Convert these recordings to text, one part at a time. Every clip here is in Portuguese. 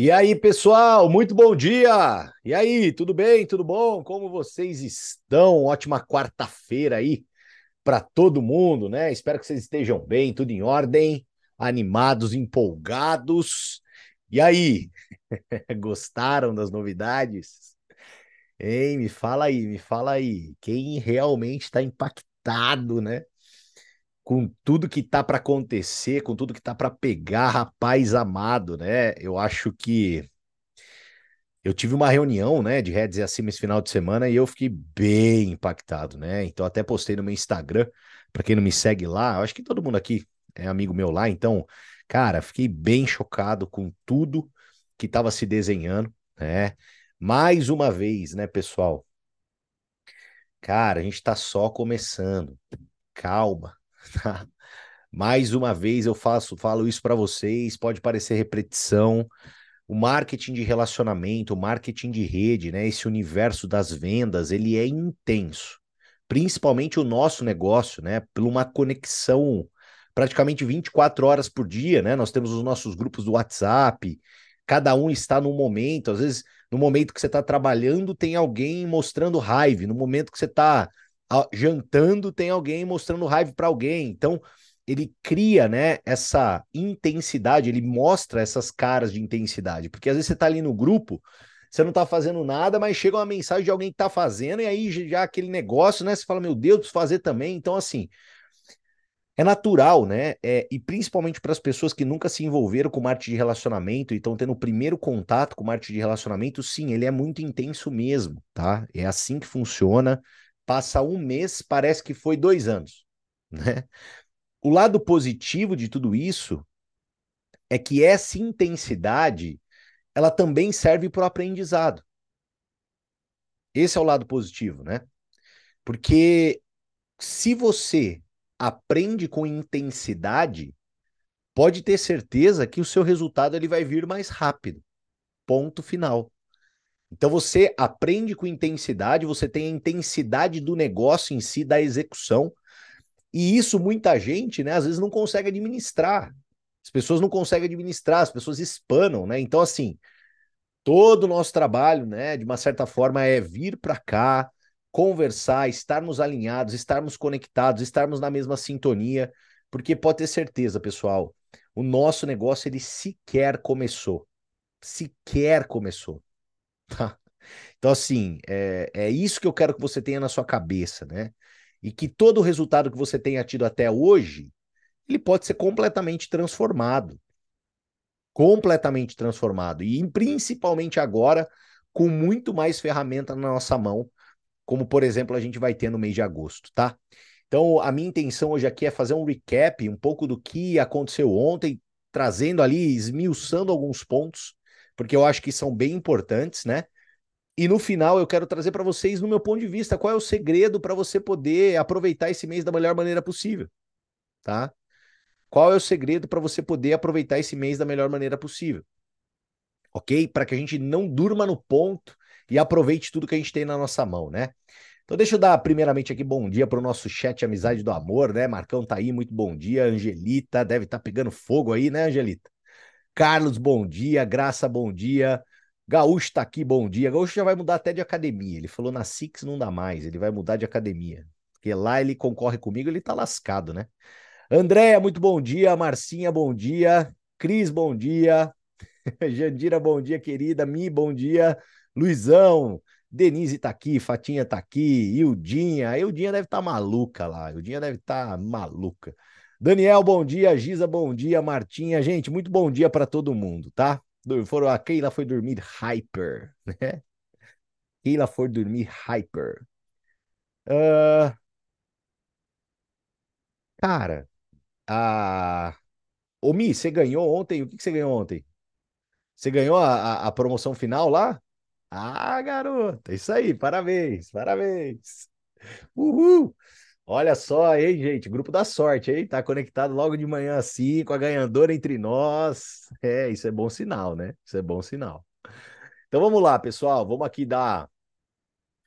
E aí, pessoal, muito bom dia! E aí, tudo bem? Tudo bom? Como vocês estão? Ótima quarta-feira aí para todo mundo, né? Espero que vocês estejam bem, tudo em ordem, animados, empolgados. E aí, gostaram das novidades? Hein, me fala aí, me fala aí. Quem realmente está impactado, né? Com tudo que tá para acontecer, com tudo que tá para pegar, rapaz amado, né? Eu acho que eu tive uma reunião, né, de redes e acima esse final de semana e eu fiquei bem impactado, né? Então até postei no meu Instagram, para quem não me segue lá, acho que todo mundo aqui é amigo meu lá, então, cara, fiquei bem chocado com tudo que estava se desenhando, né? Mais uma vez, né, pessoal? Cara, a gente está só começando. Calma, Tá? Mais uma vez eu faço, falo isso para vocês, pode parecer repetição. O marketing de relacionamento, o marketing de rede, né, esse universo das vendas, ele é intenso. Principalmente o nosso negócio, né, por uma conexão praticamente 24 horas por dia, né? Nós temos os nossos grupos do WhatsApp, cada um está num momento, às vezes no momento que você está trabalhando tem alguém mostrando raiva, no momento que você está jantando, tem alguém mostrando raiva para alguém. Então, ele cria, né, essa intensidade, ele mostra essas caras de intensidade, porque às vezes você tá ali no grupo, você não tá fazendo nada, mas chega uma mensagem de alguém que tá fazendo, e aí já aquele negócio, né, você fala, meu Deus, preciso fazer também. Então, assim, é natural, né? É, e principalmente para as pessoas que nunca se envolveram com marketing de relacionamento e estão tendo o primeiro contato com marketing de relacionamento, sim, ele é muito intenso mesmo, tá? É assim que funciona passa um mês, parece que foi dois anos. Né? O lado positivo de tudo isso é que essa intensidade ela também serve para o aprendizado. Esse é o lado positivo, né? Porque se você aprende com intensidade, pode ter certeza que o seu resultado ele vai vir mais rápido. Ponto final. Então você aprende com intensidade, você tem a intensidade do negócio em si, da execução. E isso muita gente, né, às vezes não consegue administrar. As pessoas não conseguem administrar, as pessoas espanam, né? Então assim, todo o nosso trabalho, né, de uma certa forma é vir para cá, conversar, estarmos alinhados, estarmos conectados, estarmos na mesma sintonia, porque pode ter certeza, pessoal, o nosso negócio ele sequer começou. Sequer começou. Tá? Então, assim, é, é isso que eu quero que você tenha na sua cabeça, né? E que todo o resultado que você tenha tido até hoje, ele pode ser completamente transformado. Completamente transformado. E principalmente agora, com muito mais ferramenta na nossa mão, como, por exemplo, a gente vai ter no mês de agosto, tá? Então, a minha intenção hoje aqui é fazer um recap, um pouco do que aconteceu ontem, trazendo ali, esmiuçando alguns pontos porque eu acho que são bem importantes, né? E no final eu quero trazer para vocês, no meu ponto de vista, qual é o segredo para você poder aproveitar esse mês da melhor maneira possível, tá? Qual é o segredo para você poder aproveitar esse mês da melhor maneira possível? Ok? Para que a gente não durma no ponto e aproveite tudo que a gente tem na nossa mão, né? Então deixa eu dar primeiramente aqui bom dia para o nosso chat Amizade do Amor, né? Marcão tá aí, muito bom dia. Angelita deve estar tá pegando fogo aí, né, Angelita? Carlos, bom dia. Graça, bom dia. Gaúcho tá aqui, bom dia. Gaúcho já vai mudar até de academia. Ele falou na Six não dá mais, ele vai mudar de academia. Porque lá ele concorre comigo, ele tá lascado, né? Andréia, muito bom dia. Marcinha, bom dia. Cris, bom dia. Jandira, bom dia, querida. Mi, bom dia. Luizão, Denise tá aqui, Fatinha tá aqui, Ildinha. A Ildinha deve estar tá maluca lá. Ildinha deve estar tá maluca. Daniel, bom dia. Giza, bom dia. Martinha, gente, muito bom dia para todo mundo, tá? Foram, a Keila foi dormir hyper, né? Keila foi dormir hyper. Uh, cara, a. Ô, Mi, você ganhou ontem? O que, você ganhou ontem? Você ganhou a, a, a promoção final lá? Ah, garota, isso aí, parabéns, parabéns. Uhul! Olha só, hein, gente? Grupo da sorte, hein? Tá conectado logo de manhã assim, com a ganhadora entre nós. É, isso é bom sinal, né? Isso é bom sinal. Então vamos lá, pessoal. Vamos aqui dar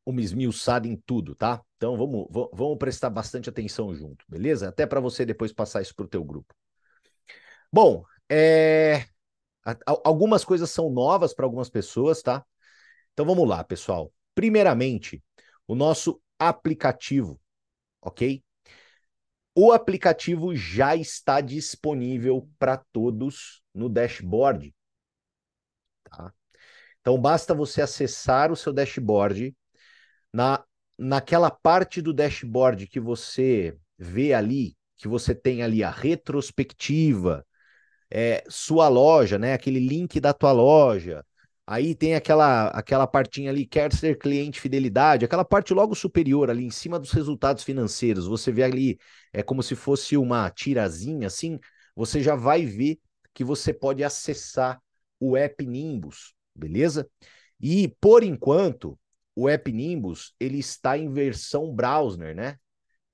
uma esmiuçada em tudo, tá? Então vamos, vamos prestar bastante atenção junto, beleza? Até para você depois passar isso pro teu grupo. Bom, é... Algumas coisas são novas para algumas pessoas, tá? Então vamos lá, pessoal. Primeiramente, o nosso aplicativo, ok? O aplicativo já está disponível para todos no dashboard. Tá? Então basta você acessar o seu dashboard na naquela parte do dashboard que você vê ali, que você tem ali a retrospectiva, é, sua loja, né? Aquele link da tua loja. Aí tem aquela aquela partinha ali, quer ser cliente fidelidade, aquela parte logo superior ali em cima dos resultados financeiros. Você vê ali, é como se fosse uma tirazinha assim, você já vai ver que você pode acessar o app Nimbus, beleza? E por enquanto, o app Nimbus, ele está em versão browser, né?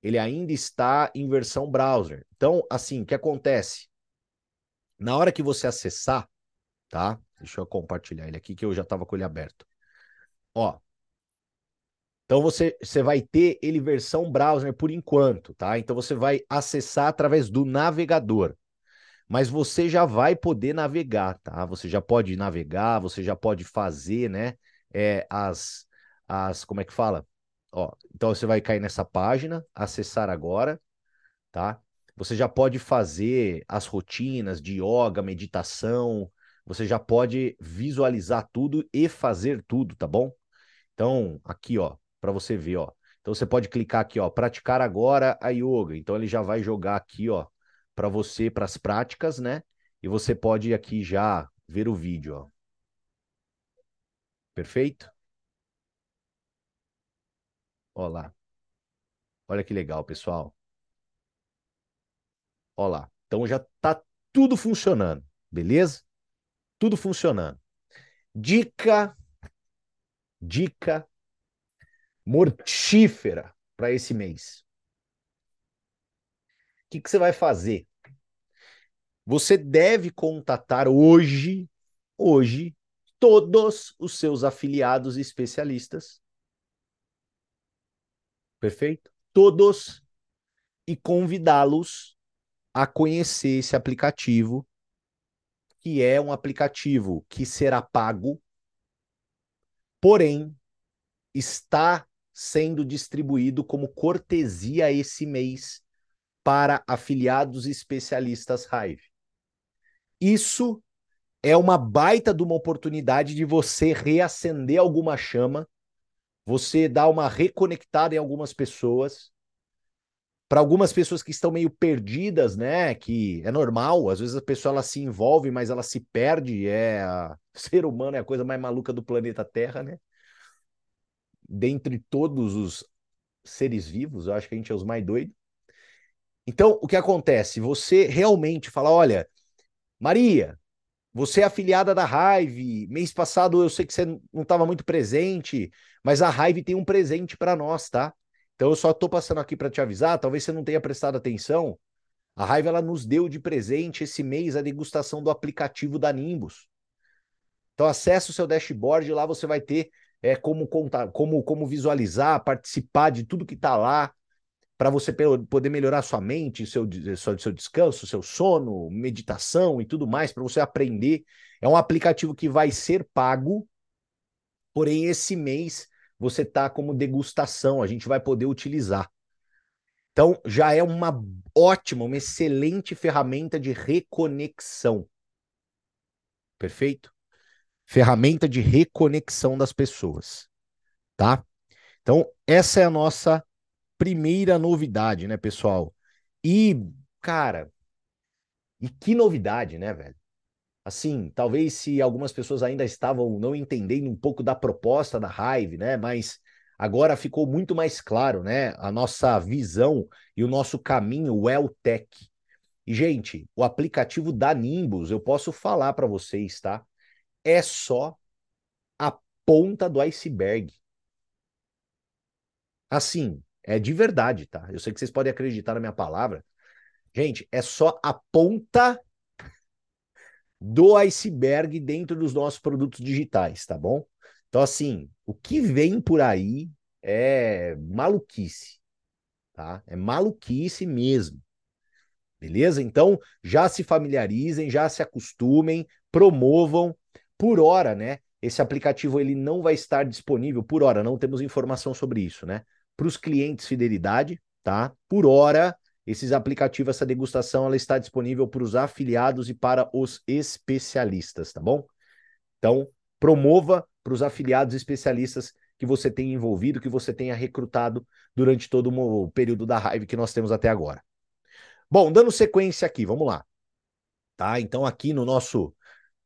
Ele ainda está em versão browser. Então, assim, o que acontece? Na hora que você acessar, tá? Deixa eu compartilhar ele aqui que eu já estava com ele aberto. Ó. Então você, você vai ter ele versão browser por enquanto, tá? Então você vai acessar através do navegador. Mas você já vai poder navegar, tá? Você já pode navegar, você já pode fazer, né? É, as, as, como é que fala? Ó, então você vai cair nessa página, acessar agora, tá? Você já pode fazer as rotinas de yoga, meditação, você já pode visualizar tudo e fazer tudo, tá bom? Então, aqui, ó, para você ver, ó. Então você pode clicar aqui, ó, praticar agora a yoga. Então ele já vai jogar aqui, ó, para você para as práticas, né? E você pode aqui já ver o vídeo, ó. Perfeito? Olha lá. Olha que legal, pessoal. Olha lá. Então já tá tudo funcionando, beleza? Tudo funcionando. Dica, dica mortífera para esse mês. O que, que você vai fazer? Você deve contatar hoje, hoje, todos os seus afiliados especialistas Perfeito? Todos e convidá-los a conhecer esse aplicativo, que é um aplicativo que será pago, porém está sendo distribuído como cortesia esse mês para afiliados especialistas Hive. Isso é uma baita de uma oportunidade de você reacender alguma chama você dá uma reconectada em algumas pessoas. Para algumas pessoas que estão meio perdidas, né? Que é normal, às vezes a pessoa ela se envolve, mas ela se perde. É o ser humano é a coisa mais maluca do planeta Terra, né? Dentre todos os seres vivos, eu acho que a gente é os mais doidos. Então, o que acontece? Você realmente fala: olha, Maria, você é afiliada da Hive. Mês passado eu sei que você não estava muito presente, mas a Hive tem um presente para nós, tá? Então eu só estou passando aqui para te avisar, talvez você não tenha prestado atenção. A Hive ela nos deu de presente esse mês a degustação do aplicativo da Nimbus. Então acesse o seu dashboard, lá você vai ter é, como contar, como, como visualizar, participar de tudo que está lá, para você poder melhorar sua mente, seu, seu, seu descanso, seu sono, meditação e tudo mais, para você aprender. É um aplicativo que vai ser pago, porém esse mês você tá como degustação, a gente vai poder utilizar. Então já é uma ótima, uma excelente ferramenta de reconexão. Perfeito? Ferramenta de reconexão das pessoas, tá? Então, essa é a nossa primeira novidade, né, pessoal? E, cara, e que novidade, né, velho? Assim, talvez se algumas pessoas ainda estavam não entendendo um pouco da proposta da Hive, né? Mas agora ficou muito mais claro, né? A nossa visão e o nosso caminho, o Eltec. E, gente, o aplicativo da Nimbus, eu posso falar para vocês, tá? É só a ponta do iceberg. Assim, é de verdade, tá? Eu sei que vocês podem acreditar na minha palavra. Gente, é só a ponta do iceberg dentro dos nossos produtos digitais, tá bom? Então, assim, o que vem por aí é maluquice, tá? É maluquice mesmo. Beleza? Então, já se familiarizem, já se acostumem, promovam por hora, né? Esse aplicativo ele não vai estar disponível por hora, não temos informação sobre isso, né? Para os clientes fidelidade, tá? Por hora, esses aplicativos, essa degustação, ela está disponível para os afiliados e para os especialistas, tá bom? Então, promova para os afiliados especialistas que você tenha envolvido, que você tenha recrutado durante todo o período da raiva que nós temos até agora. Bom, dando sequência aqui, vamos lá. Tá? Então aqui no nosso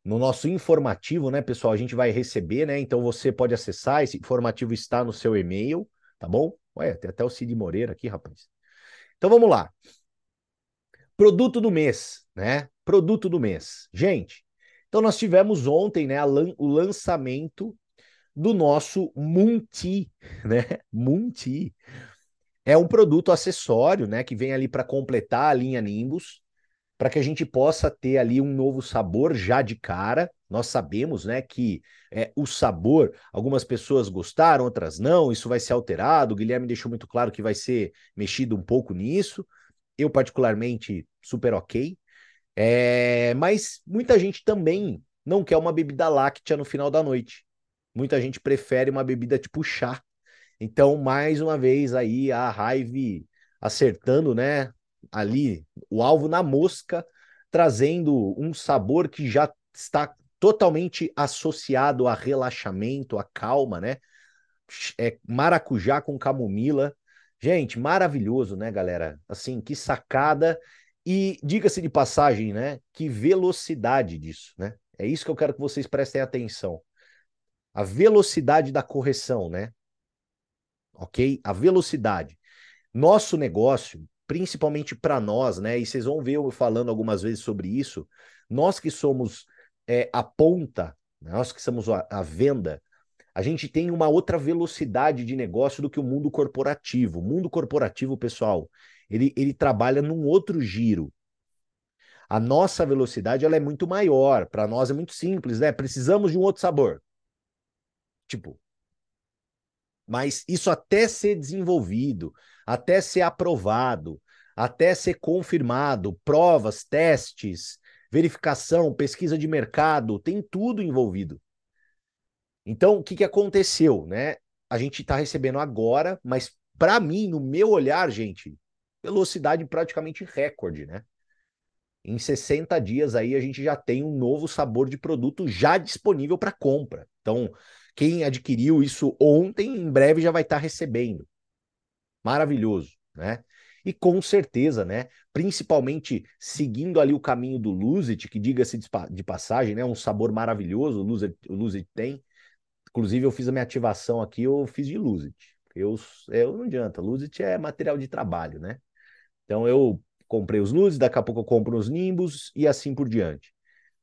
no nosso informativo, né, pessoal, a gente vai receber, né? Então você pode acessar, esse informativo está no seu e-mail, tá bom? Ué, tem até o Cid Moreira aqui, rapaz. Então vamos lá. Produto do mês, né? Produto do mês. Gente, então nós tivemos ontem, né, o lançamento do nosso Munti, né? Munti. É um produto acessório, né, que vem ali para completar a linha Nimbus, para que a gente possa ter ali um novo sabor já de cara. Nós sabemos, né, que é, o sabor, algumas pessoas gostaram, outras não, isso vai ser alterado. O Guilherme deixou muito claro que vai ser mexido um pouco nisso. Eu, particularmente, super ok. É, mas muita gente também não quer uma bebida láctea no final da noite. Muita gente prefere uma bebida tipo chá. Então, mais uma vez aí a Hive acertando, né, ali o alvo na mosca, trazendo um sabor que já está totalmente associado a relaxamento, a calma, né? É maracujá com camomila. Gente, maravilhoso, né, galera? Assim, que sacada e diga-se de passagem, né? Que velocidade disso, né? É isso que eu quero que vocês prestem atenção a velocidade da correção, né? Ok? A velocidade. Nosso negócio, principalmente para nós, né? E vocês vão ver eu falando algumas vezes sobre isso. Nós que somos é, a ponta, nós que somos a, a venda, a gente tem uma outra velocidade de negócio do que o mundo corporativo. O mundo corporativo, pessoal, ele, ele trabalha num outro giro. A nossa velocidade ela é muito maior. Para nós é muito simples, né? Precisamos de um outro sabor. Tipo, mas isso até ser desenvolvido, até ser aprovado, até ser confirmado, provas, testes, verificação, pesquisa de mercado, tem tudo envolvido. Então, o que, que aconteceu, né? A gente está recebendo agora, mas para mim, no meu olhar, gente, velocidade praticamente recorde, né? Em 60 dias aí a gente já tem um novo sabor de produto já disponível para compra. Então, quem adquiriu isso ontem, em breve já vai estar tá recebendo. Maravilhoso, né? E com certeza, né? Principalmente seguindo ali o caminho do Luzit, que diga-se de passagem, né? Um sabor maravilhoso, o Luzit, o tem. Inclusive, eu fiz a minha ativação aqui, eu fiz de Luzit. Eu, eu não adianta, Luzit é material de trabalho, né? Então eu comprei os Luzit, daqui a pouco eu compro os Nimbus e assim por diante.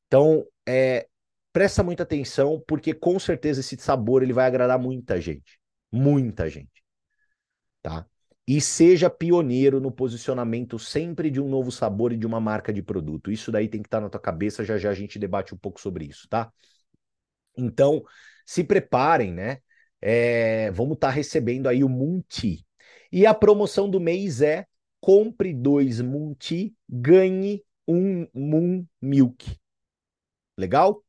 Então, é, presta muita atenção, porque com certeza esse sabor ele vai agradar muita gente. Muita gente. Tá? E seja pioneiro no posicionamento sempre de um novo sabor e de uma marca de produto. Isso daí tem que estar tá na tua cabeça, já já a gente debate um pouco sobre isso, tá? Então, se preparem, né? É, vamos estar tá recebendo aí o Munti. E a promoção do mês é compre dois Munti, ganhe um Moon Milk. Legal?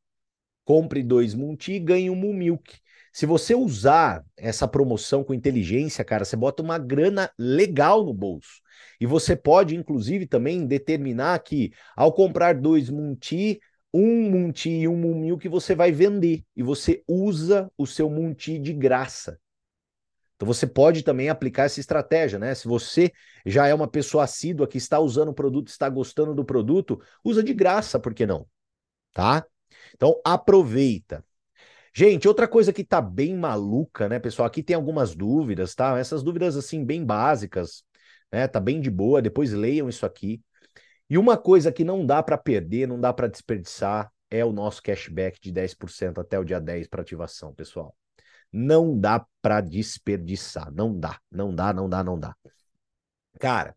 compre dois Munti ganhe um Mumilk. Se você usar essa promoção com inteligência, cara, você bota uma grana legal no bolso. E você pode, inclusive, também determinar que ao comprar dois Munti, um Munti e um Mumilk você vai vender. E você usa o seu Munti de graça. Então você pode também aplicar essa estratégia, né? Se você já é uma pessoa assídua que está usando o produto, está gostando do produto, usa de graça, por que não? Tá? Então, aproveita. Gente, outra coisa que tá bem maluca, né, pessoal? Aqui tem algumas dúvidas, tá? Essas dúvidas, assim, bem básicas, né? Tá bem de boa, depois leiam isso aqui. E uma coisa que não dá para perder, não dá para desperdiçar, é o nosso cashback de 10% até o dia 10 para ativação, pessoal. Não dá para desperdiçar, não dá, não dá, não dá, não dá. Cara,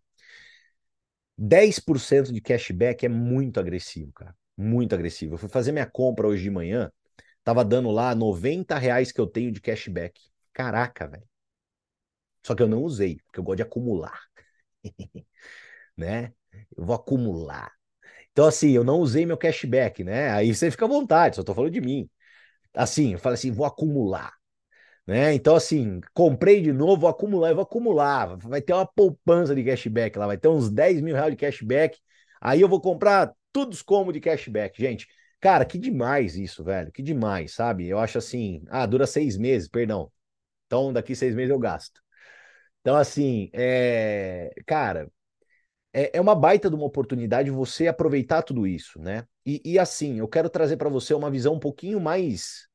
10% de cashback é muito agressivo, cara muito agressivo. Eu fui fazer minha compra hoje de manhã, tava dando lá 90 reais que eu tenho de cashback. Caraca, velho. Só que eu não usei, porque eu gosto de acumular. né? Eu vou acumular. Então, assim, eu não usei meu cashback, né? Aí você fica à vontade, só tô falando de mim. Assim, eu falo assim, vou acumular. Né? Então, assim, comprei de novo, vou acumular, eu vou acumular. Vai ter uma poupança de cashback lá, vai ter uns 10 mil reais de cashback. Aí eu vou comprar tudo como de cashback, gente. Cara, que demais isso, velho. Que demais, sabe? Eu acho assim, ah, dura seis meses, perdão. Então, daqui seis meses eu gasto. Então, assim, é... cara, é, é uma baita de uma oportunidade você aproveitar tudo isso, né? E, e assim, eu quero trazer para você uma visão um pouquinho mais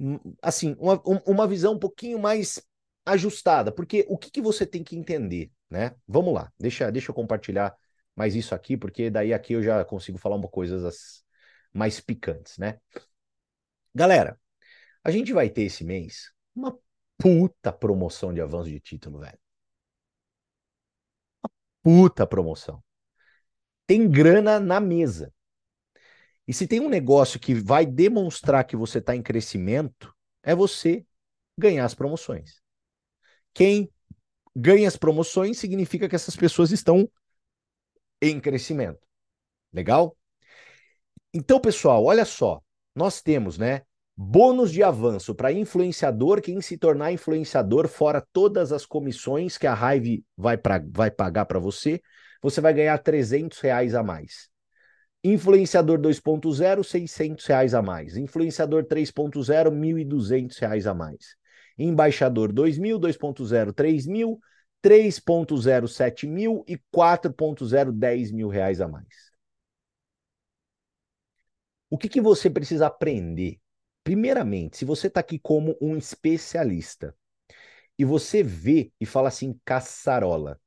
Hum, assim, uma, uma visão um pouquinho mais ajustada, porque o que, que você tem que entender, né? Vamos lá, deixa, deixa eu compartilhar mais isso aqui, porque daí aqui eu já consigo falar uma coisas mais picantes, né? Galera, a gente vai ter esse mês uma puta promoção de avanço de título, velho. Uma puta promoção. Tem grana na mesa. E se tem um negócio que vai demonstrar que você está em crescimento, é você ganhar as promoções. Quem ganha as promoções significa que essas pessoas estão em crescimento. Legal? Então, pessoal, olha só. Nós temos, né? Bônus de avanço para influenciador, quem se tornar influenciador, fora todas as comissões que a Hive vai, pra, vai pagar para você, você vai ganhar 300 reais a mais. Influenciador 2.0, 600 reais a mais. Influenciador 3.0, 1.200 reais a mais. Embaixador 2.000, 2.0, 3.000, 3.0, 7.000 e 4.0, 10 mil reais a mais. O que, que você precisa aprender? Primeiramente, se você está aqui como um especialista e você vê e fala assim, caçarola,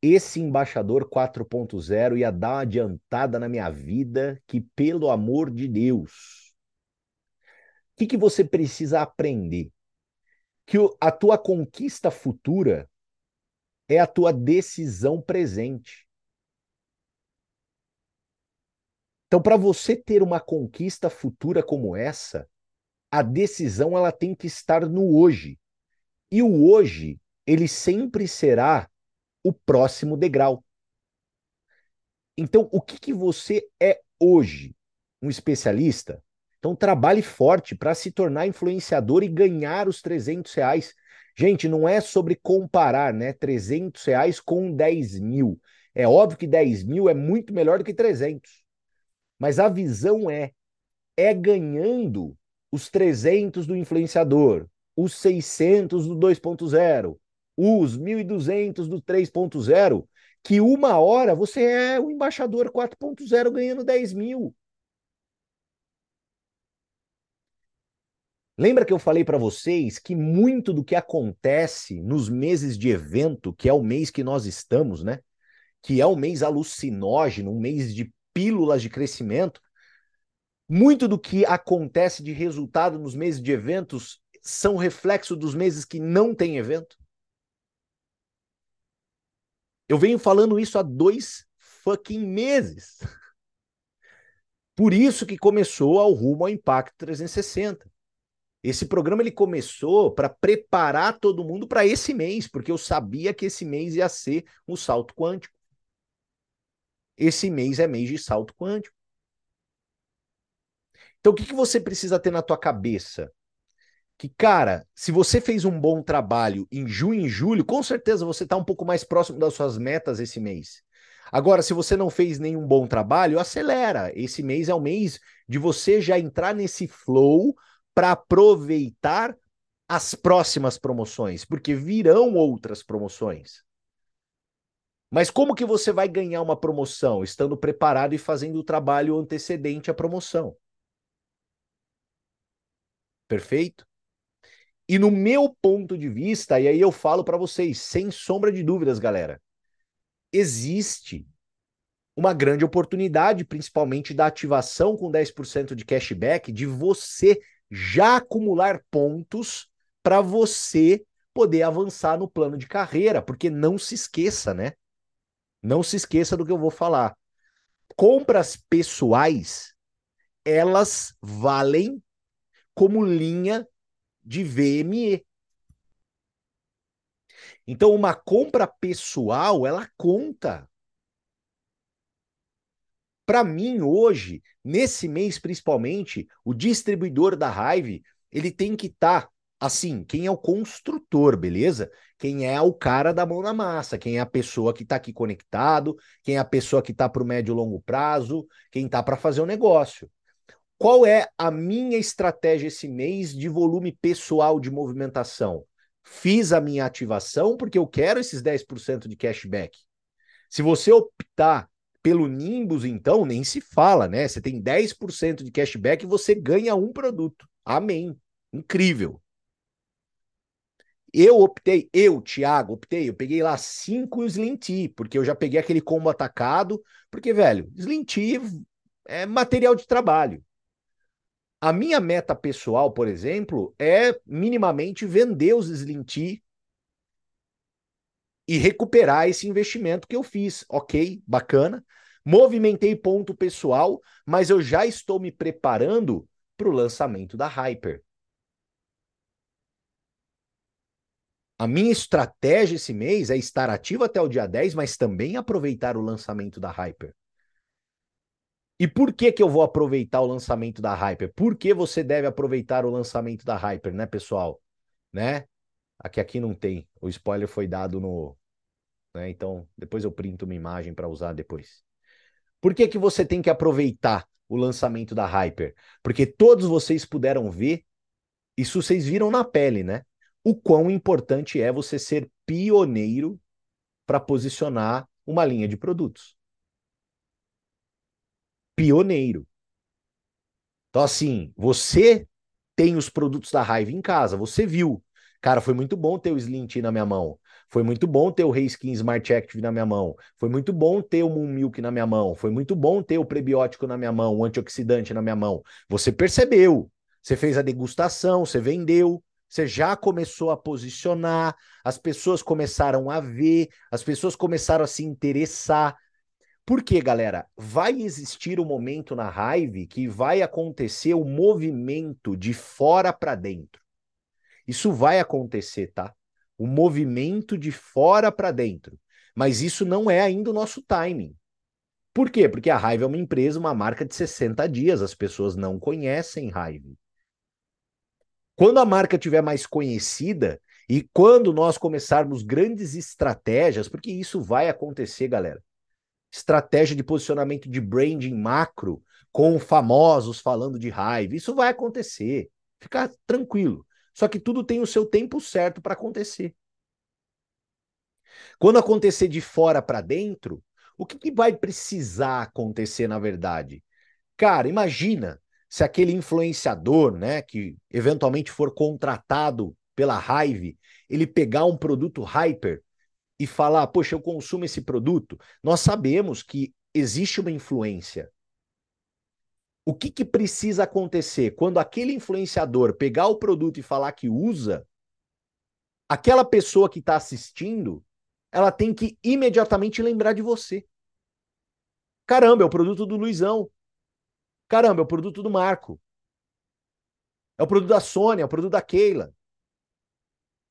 esse embaixador 4.0 ia dar uma adiantada na minha vida que, pelo amor de Deus, o que, que você precisa aprender? Que a tua conquista futura é a tua decisão presente. Então, para você ter uma conquista futura como essa, a decisão ela tem que estar no hoje. E o hoje, ele sempre será o próximo degrau. Então, o que, que você é hoje? Um especialista? Então, trabalhe forte para se tornar influenciador e ganhar os 300 reais. Gente, não é sobre comparar, né? 300 reais com 10 mil. É óbvio que 10 mil é muito melhor do que 300. Mas a visão é, é ganhando os 300 do influenciador, os 600 do 2.0, os 1.200 do 3.0, que uma hora você é o embaixador 4.0 ganhando 10 mil. Lembra que eu falei para vocês que muito do que acontece nos meses de evento, que é o mês que nós estamos, né? Que é um mês alucinógeno, um mês de pílulas de crescimento, muito do que acontece de resultado nos meses de eventos são reflexo dos meses que não tem evento. Eu venho falando isso há dois fucking meses. Por isso que começou ao rumo ao Impacto 360. Esse programa ele começou para preparar todo mundo para esse mês, porque eu sabia que esse mês ia ser um salto quântico. Esse mês é mês de salto quântico. Então, o que, que você precisa ter na tua cabeça? que, cara, se você fez um bom trabalho em junho e julho, com certeza você está um pouco mais próximo das suas metas esse mês. Agora, se você não fez nenhum bom trabalho, acelera. Esse mês é o mês de você já entrar nesse flow para aproveitar as próximas promoções, porque virão outras promoções. Mas como que você vai ganhar uma promoção? Estando preparado e fazendo o trabalho antecedente à promoção. Perfeito? E no meu ponto de vista, e aí eu falo para vocês, sem sombra de dúvidas, galera, existe uma grande oportunidade, principalmente da ativação com 10% de cashback, de você já acumular pontos para você poder avançar no plano de carreira, porque não se esqueça, né? Não se esqueça do que eu vou falar. Compras pessoais, elas valem como linha de VME. Então, uma compra pessoal, ela conta. Para mim, hoje, nesse mês principalmente, o distribuidor da Hive, ele tem que estar tá, assim, quem é o construtor, beleza? Quem é o cara da mão na massa, quem é a pessoa que está aqui conectado, quem é a pessoa que está para o médio e longo prazo, quem está para fazer o negócio. Qual é a minha estratégia esse mês de volume pessoal de movimentação? Fiz a minha ativação porque eu quero esses 10% de cashback. Se você optar pelo Nimbus, então, nem se fala, né? Você tem 10% de cashback e você ganha um produto. Amém. Incrível. Eu optei, eu, Thiago, optei, eu peguei lá cinco Slim Tea, porque eu já peguei aquele combo atacado, porque, velho, Slim Tea é material de trabalho. A minha meta pessoal, por exemplo, é minimamente vender os Slim Tea e recuperar esse investimento que eu fiz. Ok, bacana. Movimentei ponto pessoal, mas eu já estou me preparando para o lançamento da Hyper. A minha estratégia esse mês é estar ativo até o dia 10, mas também aproveitar o lançamento da Hyper. E por que que eu vou aproveitar o lançamento da Hyper? Por que você deve aproveitar o lançamento da Hyper, né, pessoal? Né? Aqui aqui não tem. O spoiler foi dado no, né? Então, depois eu printo uma imagem para usar depois. Por que que você tem que aproveitar o lançamento da Hyper? Porque todos vocês puderam ver, isso vocês viram na pele, né? O quão importante é você ser pioneiro para posicionar uma linha de produtos pioneiro. Então, assim, você tem os produtos da Raiva em casa, você viu. Cara, foi muito bom ter o Slim Tea na minha mão. Foi muito bom ter o Reiskin Smart Active na minha mão. Foi muito bom ter o Moon Milk na minha mão. Foi muito bom ter o prebiótico na minha mão, o antioxidante na minha mão. Você percebeu. Você fez a degustação, você vendeu, você já começou a posicionar, as pessoas começaram a ver, as pessoas começaram a se interessar, porque, galera, vai existir um momento na raiva que vai acontecer o movimento de fora para dentro. Isso vai acontecer, tá? O movimento de fora para dentro. Mas isso não é ainda o nosso timing. Por quê? Porque a Raiva é uma empresa, uma marca de 60 dias. As pessoas não conhecem Raiva. Quando a marca tiver mais conhecida e quando nós começarmos grandes estratégias, porque isso vai acontecer, galera estratégia de posicionamento de branding macro com famosos falando de raiva. Isso vai acontecer. Fica tranquilo. Só que tudo tem o seu tempo certo para acontecer. Quando acontecer de fora para dentro, o que, que vai precisar acontecer na verdade? Cara, imagina se aquele influenciador, né, que eventualmente for contratado pela Hive, ele pegar um produto hyper e falar, poxa, eu consumo esse produto, nós sabemos que existe uma influência. O que, que precisa acontecer? Quando aquele influenciador pegar o produto e falar que usa, aquela pessoa que está assistindo, ela tem que imediatamente lembrar de você. Caramba, é o produto do Luizão. Caramba, é o produto do Marco. É o produto da Sônia, é o produto da Keila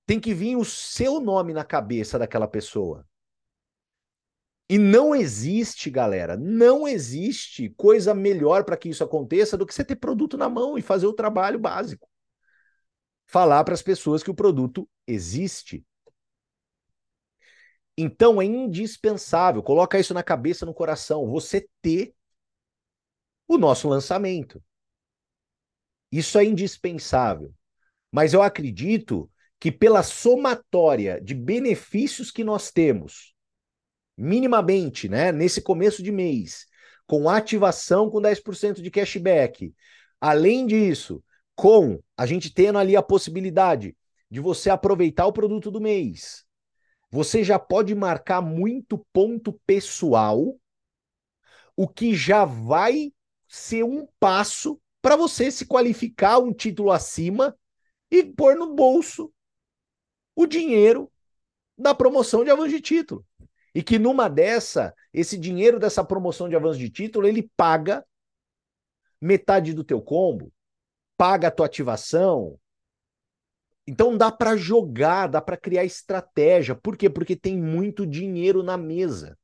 tem que vir o seu nome na cabeça daquela pessoa. E não existe, galera, não existe coisa melhor para que isso aconteça do que você ter produto na mão e fazer o trabalho básico. Falar para as pessoas que o produto existe. Então é indispensável, coloca isso na cabeça, no coração, você ter o nosso lançamento. Isso é indispensável. Mas eu acredito que pela somatória de benefícios que nós temos, minimamente, né, nesse começo de mês, com ativação com 10% de cashback, além disso, com a gente tendo ali a possibilidade de você aproveitar o produto do mês, você já pode marcar muito ponto pessoal, o que já vai ser um passo para você se qualificar um título acima e pôr no bolso o dinheiro da promoção de avanço de título. E que numa dessa, esse dinheiro dessa promoção de avanço de título, ele paga metade do teu combo, paga a tua ativação. Então dá para jogar, dá para criar estratégia. Por quê? Porque tem muito dinheiro na mesa.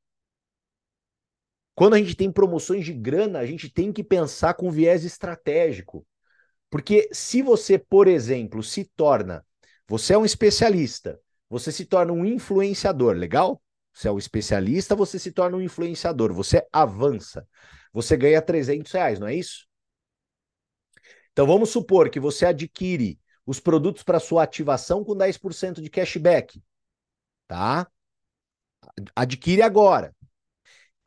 Quando a gente tem promoções de grana, a gente tem que pensar com viés estratégico. Porque se você, por exemplo, se torna, você é um especialista, você se torna um influenciador, legal? Você é um especialista, você se torna um influenciador, você avança. Você ganha 300 reais, não é isso? Então vamos supor que você adquire os produtos para sua ativação com 10% de cashback, tá? Adquire agora.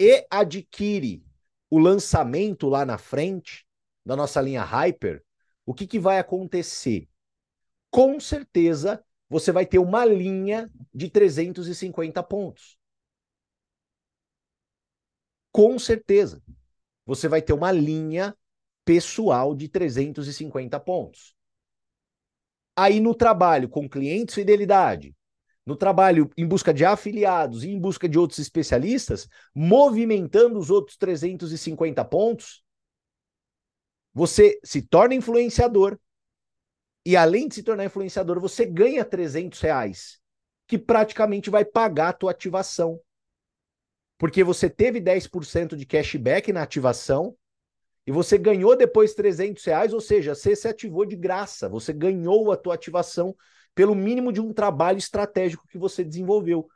E adquire o lançamento lá na frente da nossa linha Hyper, o que, que vai acontecer? Com certeza você vai ter uma linha de 350 pontos. Com certeza. Você vai ter uma linha pessoal de 350 pontos. Aí no trabalho com clientes fidelidade, no trabalho em busca de afiliados e em busca de outros especialistas, movimentando os outros 350 pontos, você se torna influenciador. E além de se tornar influenciador, você ganha 300 reais, que praticamente vai pagar a tua ativação. Porque você teve 10% de cashback na ativação e você ganhou depois 300 reais, ou seja, você se ativou de graça, você ganhou a tua ativação pelo mínimo de um trabalho estratégico que você desenvolveu.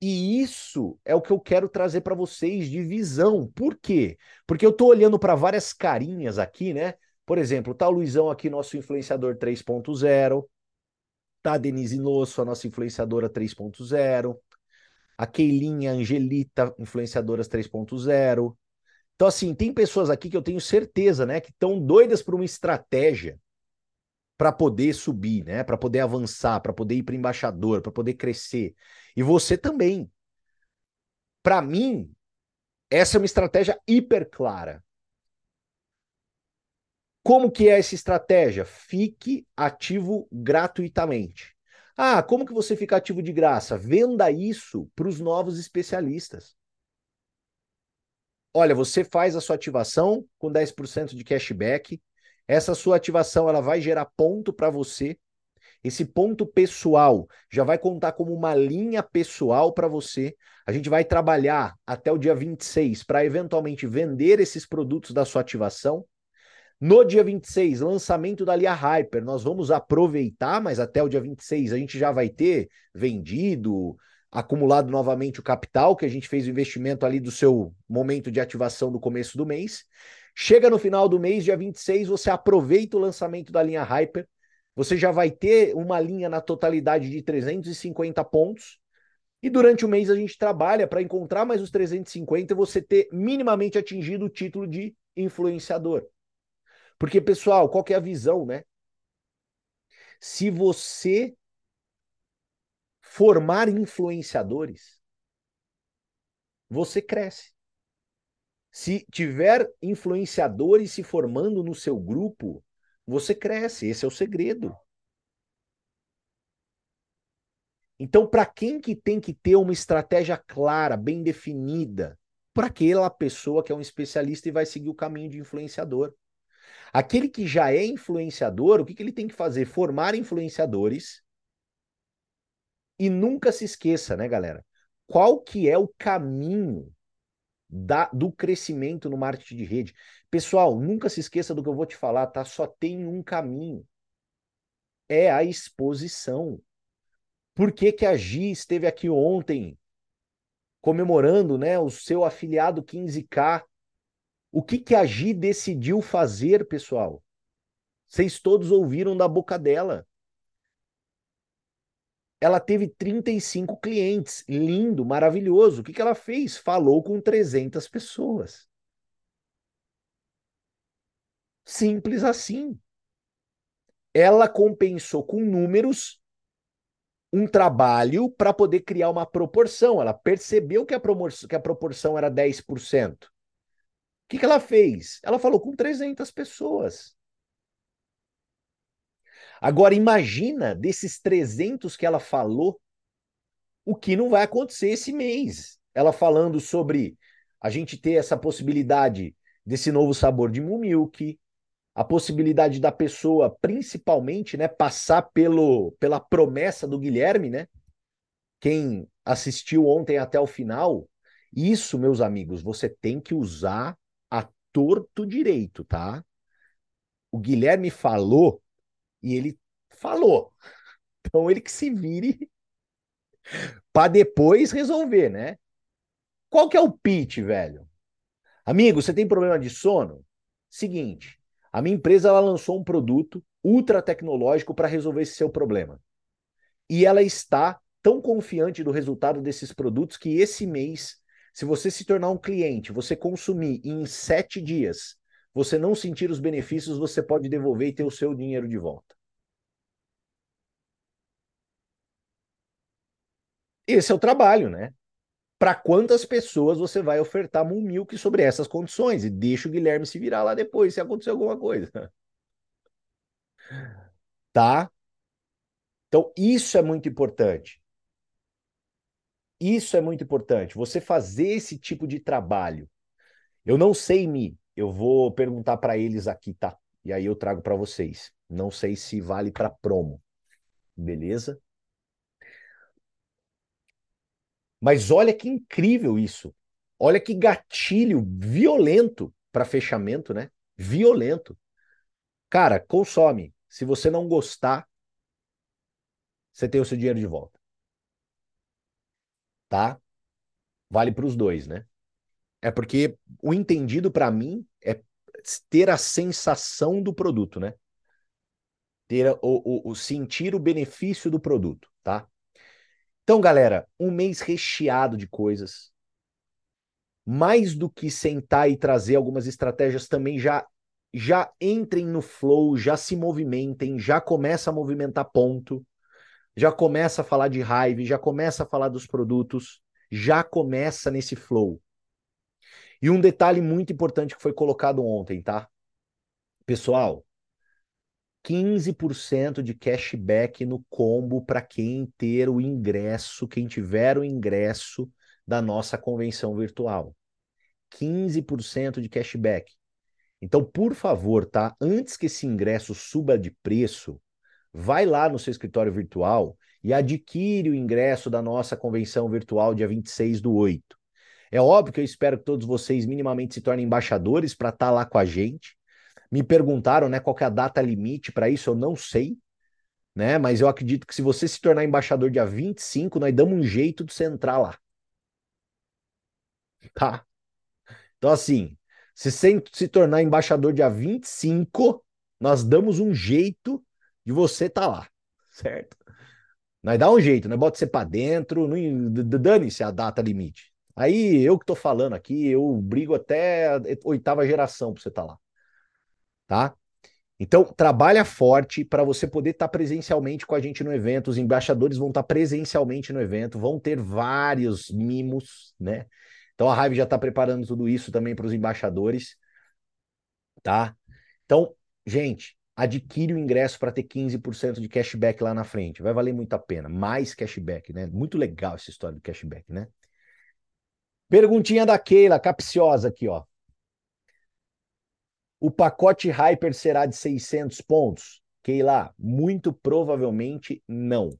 E isso é o que eu quero trazer para vocês de visão. Por quê? Porque eu estou olhando para várias carinhas aqui, né? Por exemplo, tá o Luizão aqui, nosso influenciador 3.0. Tá a Denise Nosso, a nossa influenciadora 3.0 a Keilinha, Angelita, influenciadoras 3.0. Então, assim, tem pessoas aqui que eu tenho certeza, né, que estão doidas por uma estratégia para poder subir, né, para poder avançar, para poder ir para embaixador, para poder crescer. E você também. Para mim, essa é uma estratégia hiper clara. Como que é essa estratégia? Fique ativo gratuitamente. Ah, como que você fica ativo de graça? Venda isso para os novos especialistas. Olha, você faz a sua ativação com 10% de cashback. Essa sua ativação ela vai gerar ponto para você. Esse ponto pessoal já vai contar como uma linha pessoal para você. A gente vai trabalhar até o dia 26 para eventualmente vender esses produtos da sua ativação. No dia 26, lançamento da Lia Hyper. Nós vamos aproveitar, mas até o dia 26 a gente já vai ter vendido, acumulado novamente o capital que a gente fez o investimento ali do seu momento de ativação no começo do mês. Chega no final do mês, dia 26, você aproveita o lançamento da linha Hyper. Você já vai ter uma linha na totalidade de 350 pontos. E durante o mês a gente trabalha para encontrar mais os 350 e você ter minimamente atingido o título de influenciador. Porque, pessoal, qual é a visão, né? Se você formar influenciadores, você cresce. Se tiver influenciadores se formando no seu grupo, você cresce. Esse é o segredo. Então, para quem que tem que ter uma estratégia clara, bem definida? Para aquela pessoa que é um especialista e vai seguir o caminho de influenciador. Aquele que já é influenciador, o que, que ele tem que fazer? Formar influenciadores. E nunca se esqueça, né, galera? Qual que é o caminho da, do crescimento no marketing de rede? Pessoal, nunca se esqueça do que eu vou te falar, tá? Só tem um caminho. É a exposição. Por que, que a Gi esteve aqui ontem comemorando né, o seu afiliado 15K o que, que a Gi decidiu fazer, pessoal? Vocês todos ouviram da boca dela. Ela teve 35 clientes. Lindo, maravilhoso. O que, que ela fez? Falou com 300 pessoas. Simples assim. Ela compensou com números um trabalho para poder criar uma proporção. Ela percebeu que a, que a proporção era 10% que, que ela fez? Ela falou com 300 pessoas. Agora, imagina desses 300 que ela falou, o que não vai acontecer esse mês. Ela falando sobre a gente ter essa possibilidade desse novo sabor de Mumilk, a possibilidade da pessoa, principalmente, né, passar pelo, pela promessa do Guilherme, né? Quem assistiu ontem até o final, isso, meus amigos, você tem que usar a torto direito, tá? O Guilherme falou e ele falou. Então ele que se vire para depois resolver, né? Qual que é o pitch, velho? Amigo, você tem problema de sono? Seguinte, a minha empresa ela lançou um produto ultra tecnológico para resolver esse seu problema. E ela está tão confiante do resultado desses produtos que esse mês, se você se tornar um cliente, você consumir em sete dias, você não sentir os benefícios, você pode devolver e ter o seu dinheiro de volta. Esse é o trabalho, né? Para quantas pessoas você vai ofertar Moon Milk sobre essas condições? E deixa o Guilherme se virar lá depois, se acontecer alguma coisa. Tá? Então, isso é muito importante. Isso é muito importante. Você fazer esse tipo de trabalho. Eu não sei, Mi. Eu vou perguntar para eles aqui, tá? E aí eu trago para vocês. Não sei se vale para promo. Beleza? Mas olha que incrível isso. Olha que gatilho violento para fechamento, né? Violento. Cara, consome. Se você não gostar, você tem o seu dinheiro de volta. Tá? Vale para os dois, né? É porque o entendido para mim é ter a sensação do produto, né? Ter o, o, o sentir o benefício do produto, tá? Então, galera, um mês recheado de coisas. Mais do que sentar e trazer algumas estratégias, também já já entrem no flow, já se movimentem, já começa a movimentar ponto, já começa a falar de raiva, já começa a falar dos produtos, já começa nesse flow. E um detalhe muito importante que foi colocado ontem, tá? Pessoal, 15% de cashback no combo para quem ter o ingresso, quem tiver o ingresso da nossa convenção virtual. 15% de cashback. Então, por favor, tá? Antes que esse ingresso suba de preço, vai lá no seu escritório virtual e adquire o ingresso da nossa convenção virtual dia 26 do 8. É óbvio que eu espero que todos vocês minimamente se tornem embaixadores para estar tá lá com a gente. Me perguntaram, né, qual é a data limite para isso, eu não sei, né? Mas eu acredito que se você se tornar embaixador dia 25, nós damos um jeito de você entrar lá. Tá? Então, assim, se você se tornar embaixador dia 25, nós damos um jeito de você estar tá lá, certo? Nós dá um jeito, né? Bota você para dentro, dane-se a data limite. Aí eu que tô falando aqui, eu brigo até a oitava geração para você estar tá lá tá? Então, trabalha forte para você poder estar tá presencialmente com a gente no evento. Os embaixadores vão estar tá presencialmente no evento, vão ter vários mimos, né? Então, a Hive já está preparando tudo isso também para os embaixadores, tá? Então, gente, adquire o ingresso para ter 15% de cashback lá na frente. Vai valer muito a pena. Mais cashback, né? Muito legal essa história do cashback, né? Perguntinha da Keila, capciosa aqui, ó. O pacote Hyper será de 600 pontos? Keila, muito provavelmente não.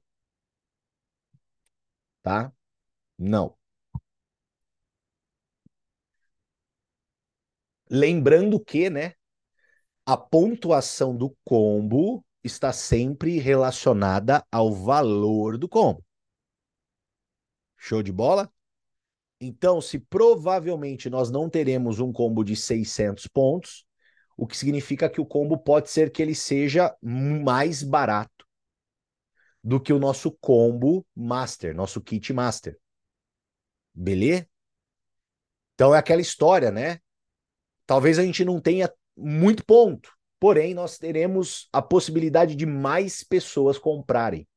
Tá? Não. Lembrando que, né, a pontuação do combo está sempre relacionada ao valor do combo. Show de bola? Então, se provavelmente nós não teremos um combo de 600 pontos, o que significa que o combo pode ser que ele seja mais barato do que o nosso combo master, nosso kit master. Beleza? Então é aquela história, né? Talvez a gente não tenha muito ponto, porém nós teremos a possibilidade de mais pessoas comprarem.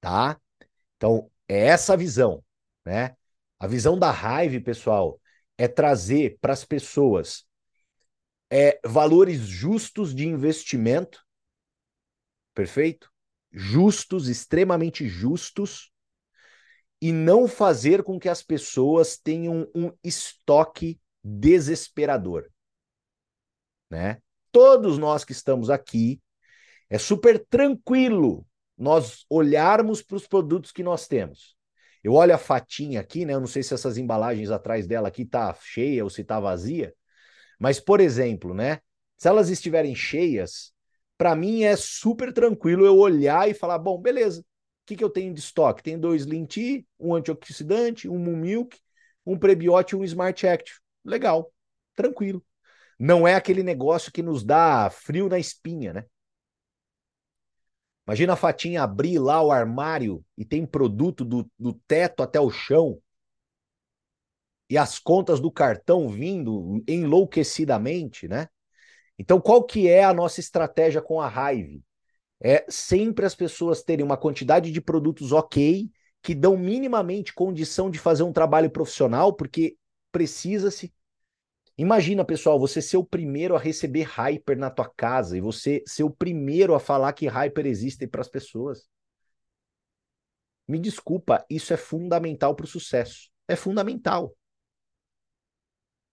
Tá? Então, é essa a visão, né? A visão da Hive, pessoal, é trazer para as pessoas é, valores justos de investimento, perfeito? Justos, extremamente justos, e não fazer com que as pessoas tenham um estoque desesperador, né? Todos nós que estamos aqui, é super tranquilo nós olharmos para os produtos que nós temos. Eu olho a fatinha aqui, né? Eu não sei se essas embalagens atrás dela aqui tá cheia ou se tá vazia, mas por exemplo, né? Se elas estiverem cheias, para mim é super tranquilo eu olhar e falar, bom, beleza. O que, que eu tenho de estoque? Tem dois Linti, um antioxidante, um Milk, um prebiótico e um Smart Active. Legal, tranquilo. Não é aquele negócio que nos dá frio na espinha, né? Imagina a Fatinha abrir lá o armário e tem produto do, do teto até o chão e as contas do cartão vindo enlouquecidamente, né? Então, qual que é a nossa estratégia com a Hive? É sempre as pessoas terem uma quantidade de produtos ok, que dão minimamente condição de fazer um trabalho profissional, porque precisa-se Imagina, pessoal, você ser o primeiro a receber Hyper na tua casa e você ser o primeiro a falar que Hyper existe para as pessoas. Me desculpa, isso é fundamental para o sucesso. É fundamental.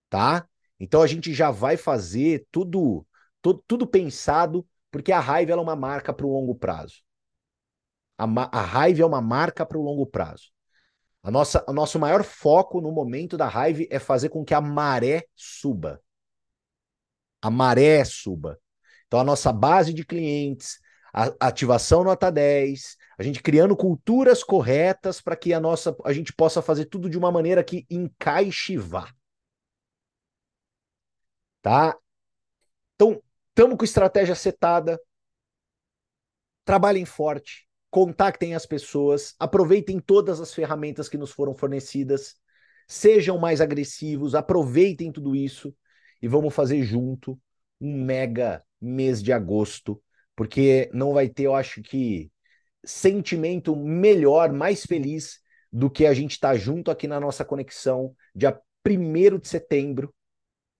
Tá? Então a gente já vai fazer tudo, tudo, tudo pensado, porque a raiva é uma marca para o longo prazo. A, a raiva é uma marca para o longo prazo. A nossa, o nosso maior foco no momento da raiva é fazer com que a maré suba. A maré suba. Então, a nossa base de clientes, a ativação nota 10, a gente criando culturas corretas para que a nossa a gente possa fazer tudo de uma maneira que encaixe vá. Tá? Então, estamos com estratégia setada. Trabalhem forte contactem as pessoas, aproveitem todas as ferramentas que nos foram fornecidas, sejam mais agressivos, aproveitem tudo isso e vamos fazer junto um mega mês de agosto, porque não vai ter, eu acho que, sentimento melhor, mais feliz do que a gente estar tá junto aqui na nossa conexão, dia 1 de setembro,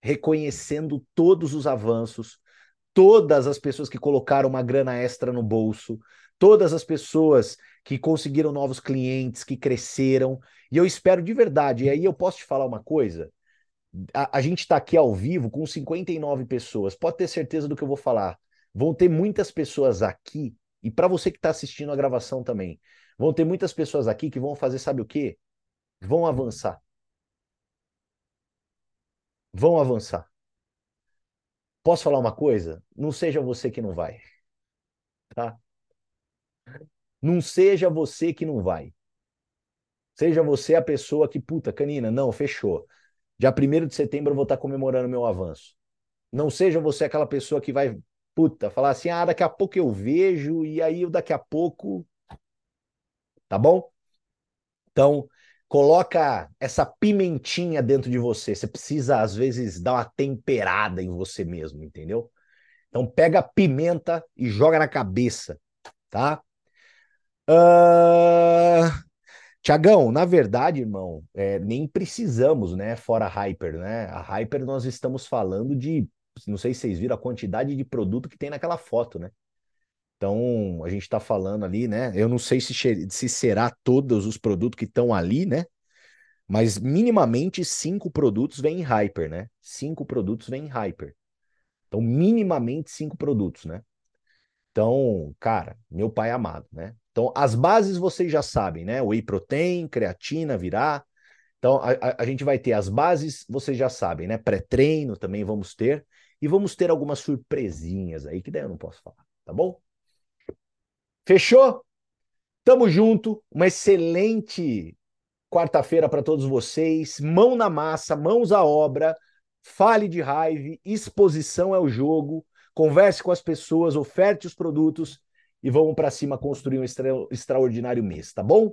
reconhecendo todos os avanços, todas as pessoas que colocaram uma grana extra no bolso, todas as pessoas que conseguiram novos clientes, que cresceram. E eu espero de verdade. E aí eu posso te falar uma coisa? A, a gente está aqui ao vivo com 59 pessoas. Pode ter certeza do que eu vou falar. Vão ter muitas pessoas aqui, e para você que está assistindo a gravação também, vão ter muitas pessoas aqui que vão fazer, sabe o quê? Vão avançar. Vão avançar. Posso falar uma coisa? Não seja você que não vai. Tá? Não seja você que não vai. Seja você a pessoa que, puta, canina, não, fechou. Dia 1 de setembro eu vou estar comemorando meu avanço. Não seja você aquela pessoa que vai, puta, falar assim, ah, daqui a pouco eu vejo, e aí daqui a pouco. Tá bom? Então, coloca essa pimentinha dentro de você. Você precisa, às vezes, dar uma temperada em você mesmo, entendeu? Então, pega a pimenta e joga na cabeça, tá? Uh... Tiagão, na verdade, irmão, é, nem precisamos, né? Fora a Hyper, né? A Hyper nós estamos falando de, não sei se vocês viram a quantidade de produto que tem naquela foto, né? Então, a gente está falando ali, né? Eu não sei se, se será todos os produtos que estão ali, né? Mas minimamente cinco produtos vêm em Hyper, né? Cinco produtos vêm em Hyper. Então, minimamente cinco produtos, né? Então, cara, meu pai amado, né? Então, as bases vocês já sabem, né? Whey protein, creatina, virar. Então, a, a gente vai ter as bases, vocês já sabem, né? Pré-treino também vamos ter. E vamos ter algumas surpresinhas aí, que daí eu não posso falar, tá bom? Fechou? Tamo junto. Uma excelente quarta-feira para todos vocês. Mão na massa, mãos à obra. Fale de raiva, exposição é o jogo. Converse com as pessoas, oferte os produtos e vamos para cima construir um extra, extraordinário mês, tá bom?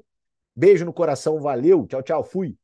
Beijo no coração, valeu, tchau, tchau, fui.